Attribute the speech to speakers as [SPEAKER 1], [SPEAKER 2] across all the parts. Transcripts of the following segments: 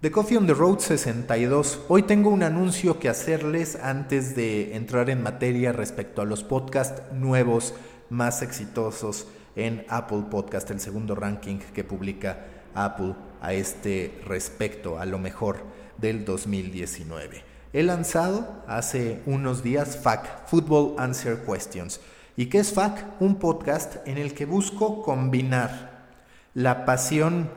[SPEAKER 1] The Coffee on the Road 62. Hoy tengo un anuncio que hacerles antes de entrar en materia respecto a los podcasts nuevos más exitosos en Apple Podcast, el segundo ranking que publica Apple a este respecto, a lo mejor del 2019. He lanzado hace unos días FAQ, Football Answer Questions. ¿Y qué es FAQ? Un podcast en el que busco combinar la pasión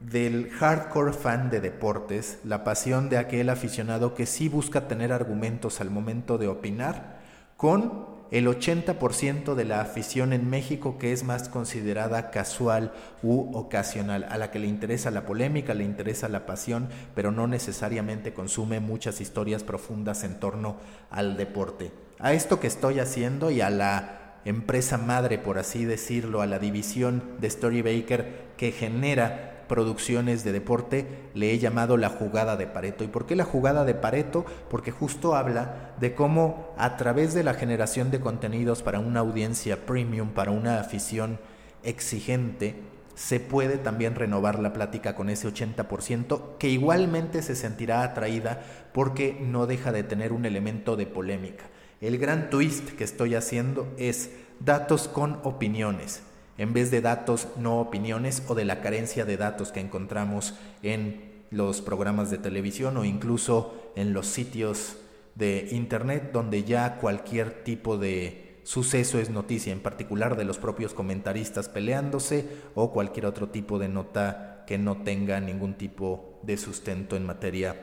[SPEAKER 1] del hardcore fan de deportes, la pasión de aquel aficionado que sí busca tener argumentos al momento de opinar, con el 80% de la afición en México que es más considerada casual u ocasional, a la que le interesa la polémica, le interesa la pasión, pero no necesariamente consume muchas historias profundas en torno al deporte. A esto que estoy haciendo y a la empresa madre, por así decirlo, a la división de Storybaker que genera producciones de deporte le he llamado la jugada de Pareto. ¿Y por qué la jugada de Pareto? Porque justo habla de cómo a través de la generación de contenidos para una audiencia premium, para una afición exigente, se puede también renovar la plática con ese 80% que igualmente se sentirá atraída porque no deja de tener un elemento de polémica. El gran twist que estoy haciendo es datos con opiniones en vez de datos no opiniones o de la carencia de datos que encontramos en los programas de televisión o incluso en los sitios de internet donde ya cualquier tipo de suceso es noticia, en particular de los propios comentaristas peleándose o cualquier otro tipo de nota que no tenga ningún tipo de sustento en materia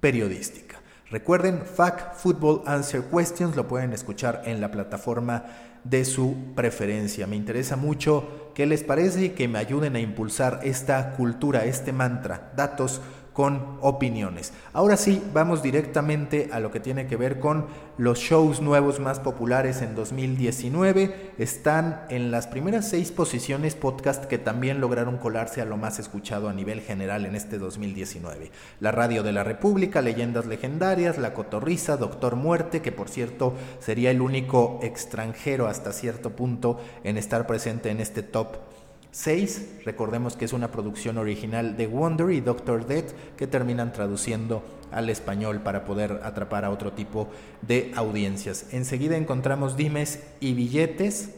[SPEAKER 1] periodística. Recuerden, FAC Football Answer Questions lo pueden escuchar en la plataforma de su preferencia. Me interesa mucho qué les parece y que me ayuden a impulsar esta cultura, este mantra, datos con opiniones. Ahora sí, vamos directamente a lo que tiene que ver con los shows nuevos más populares en 2019. Están en las primeras seis posiciones podcast que también lograron colarse a lo más escuchado a nivel general en este 2019. La Radio de la República, Leyendas Legendarias, La Cotorriza, Doctor Muerte, que por cierto sería el único extranjero hasta cierto punto en estar presente en este top 6, recordemos que es una producción original de Wonder y Doctor Death que terminan traduciendo al español para poder atrapar a otro tipo de audiencias. Enseguida encontramos Dimes y Billetes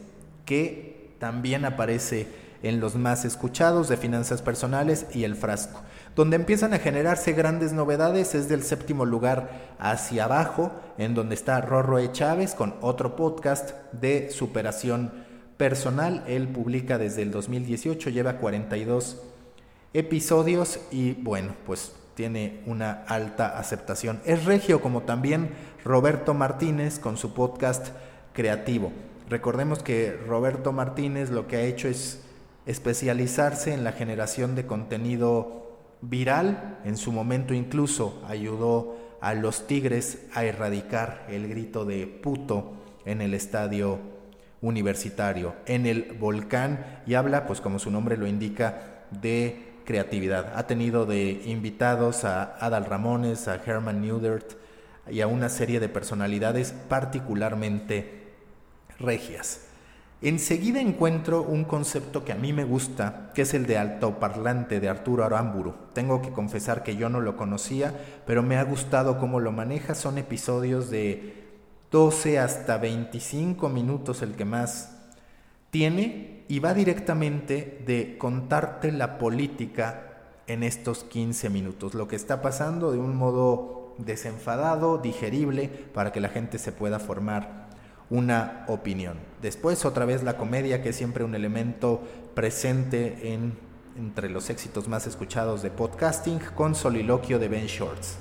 [SPEAKER 1] que también aparece en los más escuchados de finanzas personales y el frasco. Donde empiezan a generarse grandes novedades es del séptimo lugar hacia abajo, en donde está Rorro E. Chávez con otro podcast de superación personal. Él publica desde el 2018, lleva 42 episodios y bueno, pues tiene una alta aceptación. Es regio como también Roberto Martínez con su podcast creativo. Recordemos que Roberto Martínez lo que ha hecho es especializarse en la generación de contenido viral. En su momento incluso ayudó a los Tigres a erradicar el grito de puto en el estadio universitario en el volcán y habla, pues como su nombre lo indica, de creatividad. Ha tenido de invitados a Adal Ramones, a Herman Neudert y a una serie de personalidades particularmente regias. Enseguida encuentro un concepto que a mí me gusta, que es el de altoparlante de Arturo Aramburu. Tengo que confesar que yo no lo conocía, pero me ha gustado cómo lo maneja. Son episodios de 12 hasta 25 minutos el que más tiene y va directamente de contarte la política en estos 15 minutos, lo que está pasando de un modo desenfadado, digerible, para que la gente se pueda formar una opinión. Después otra vez la comedia, que es siempre un elemento presente en, entre los éxitos más escuchados de podcasting, con Soliloquio de Ben Shorts.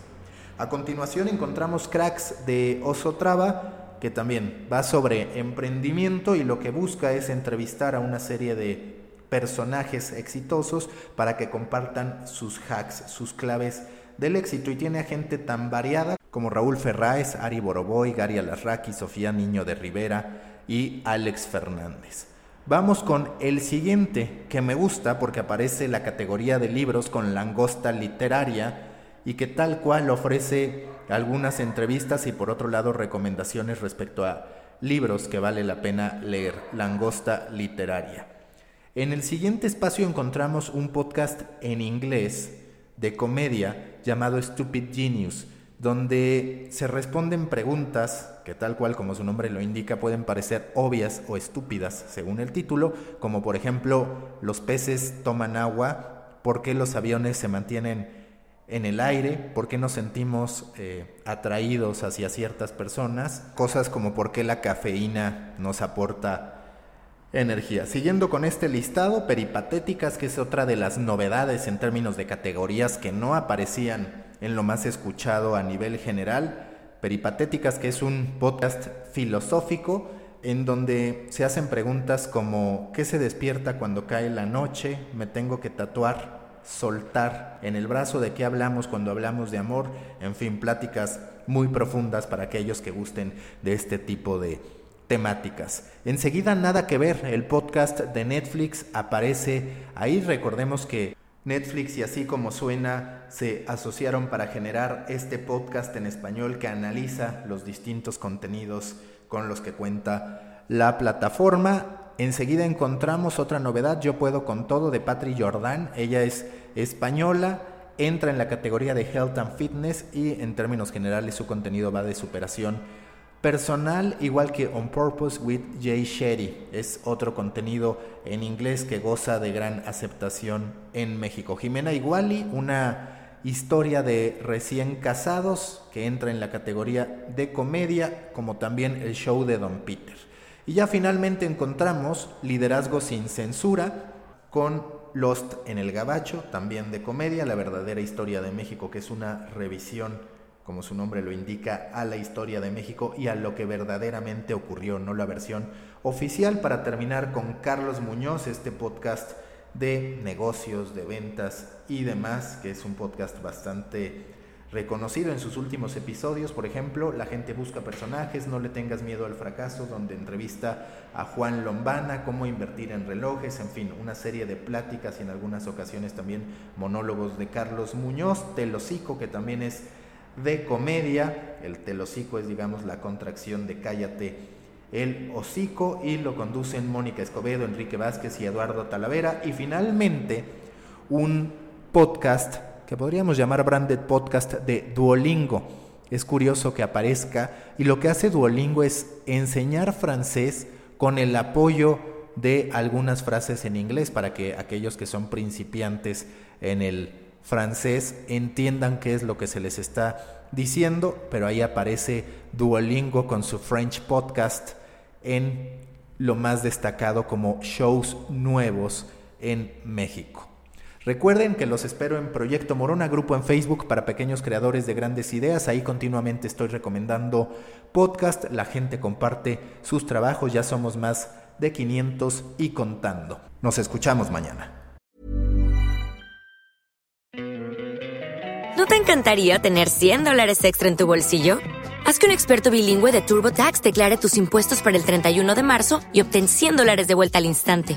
[SPEAKER 1] A continuación encontramos Cracks de Oso Traba, que también va sobre emprendimiento y lo que busca es entrevistar a una serie de personajes exitosos para que compartan sus hacks, sus claves del éxito y tiene a gente tan variada como Raúl Ferráez, Ari Boroboy, Gary Alarraqui, Sofía Niño de Rivera y Alex Fernández. Vamos con el siguiente que me gusta porque aparece la categoría de libros con langosta literaria y que tal cual ofrece algunas entrevistas y por otro lado recomendaciones respecto a libros que vale la pena leer, langosta literaria. En el siguiente espacio encontramos un podcast en inglés de comedia llamado Stupid Genius, donde se responden preguntas que tal cual como su nombre lo indica pueden parecer obvias o estúpidas según el título, como por ejemplo los peces toman agua, por qué los aviones se mantienen en el aire, por qué nos sentimos eh, atraídos hacia ciertas personas, cosas como por qué la cafeína nos aporta energía. Siguiendo con este listado, peripatéticas, que es otra de las novedades en términos de categorías que no aparecían en lo más escuchado a nivel general. Peripatéticas, que es un podcast filosófico en donde se hacen preguntas como ¿qué se despierta cuando cae la noche? ¿Me tengo que tatuar? Soltar en el brazo de qué hablamos cuando hablamos de amor, en fin, pláticas muy profundas para aquellos que gusten de este tipo de temáticas. Enseguida nada que ver, el podcast de Netflix aparece ahí, recordemos que Netflix y así como suena se asociaron para generar este podcast en español que analiza los distintos contenidos con los que cuenta la plataforma. Enseguida encontramos otra novedad, Yo puedo con todo, de Patri Jordan. Ella es española, entra en la categoría de Health and Fitness y en términos generales su contenido va de superación personal, igual que On Purpose with Jay Shetty. Es otro contenido en inglés que goza de gran aceptación en México. Jimena Iguali, una historia de recién casados que entra en la categoría de comedia, como también el show de Don Peter. Y ya finalmente encontramos Liderazgo sin censura con Lost en el Gabacho, también de comedia, la verdadera historia de México, que es una revisión como su nombre lo indica, a la historia de México y a lo que verdaderamente ocurrió, no la versión oficial, para terminar con Carlos Muñoz, este podcast de negocios, de ventas y demás, que es un podcast bastante reconocido en sus últimos episodios. Por ejemplo, La gente busca personajes, No le tengas miedo al fracaso, donde entrevista a Juan Lombana, cómo invertir en relojes, en fin, una serie de pláticas y en algunas ocasiones también monólogos de Carlos Muñoz, Telocico, que también es de comedia. El telocico es, digamos, la contracción de cállate el hocico y lo conducen Mónica Escobedo, Enrique Vázquez y Eduardo Talavera. Y finalmente, un podcast que podríamos llamar branded podcast de Duolingo. Es curioso que aparezca y lo que hace Duolingo es enseñar francés con el apoyo de algunas frases en inglés para que aquellos que son principiantes en el francés entiendan qué es lo que se les está diciendo, pero ahí aparece Duolingo con su French podcast en lo más destacado como shows nuevos en México. Recuerden que los espero en Proyecto Morona, grupo en Facebook para pequeños creadores de grandes ideas. Ahí continuamente estoy recomendando podcast. La gente comparte sus trabajos. Ya somos más de 500 y contando. Nos escuchamos mañana.
[SPEAKER 2] ¿No te encantaría tener 100 dólares extra en tu bolsillo? Haz que un experto bilingüe de TurboTax declare tus impuestos para el 31 de marzo y obtén 100 dólares de vuelta al instante.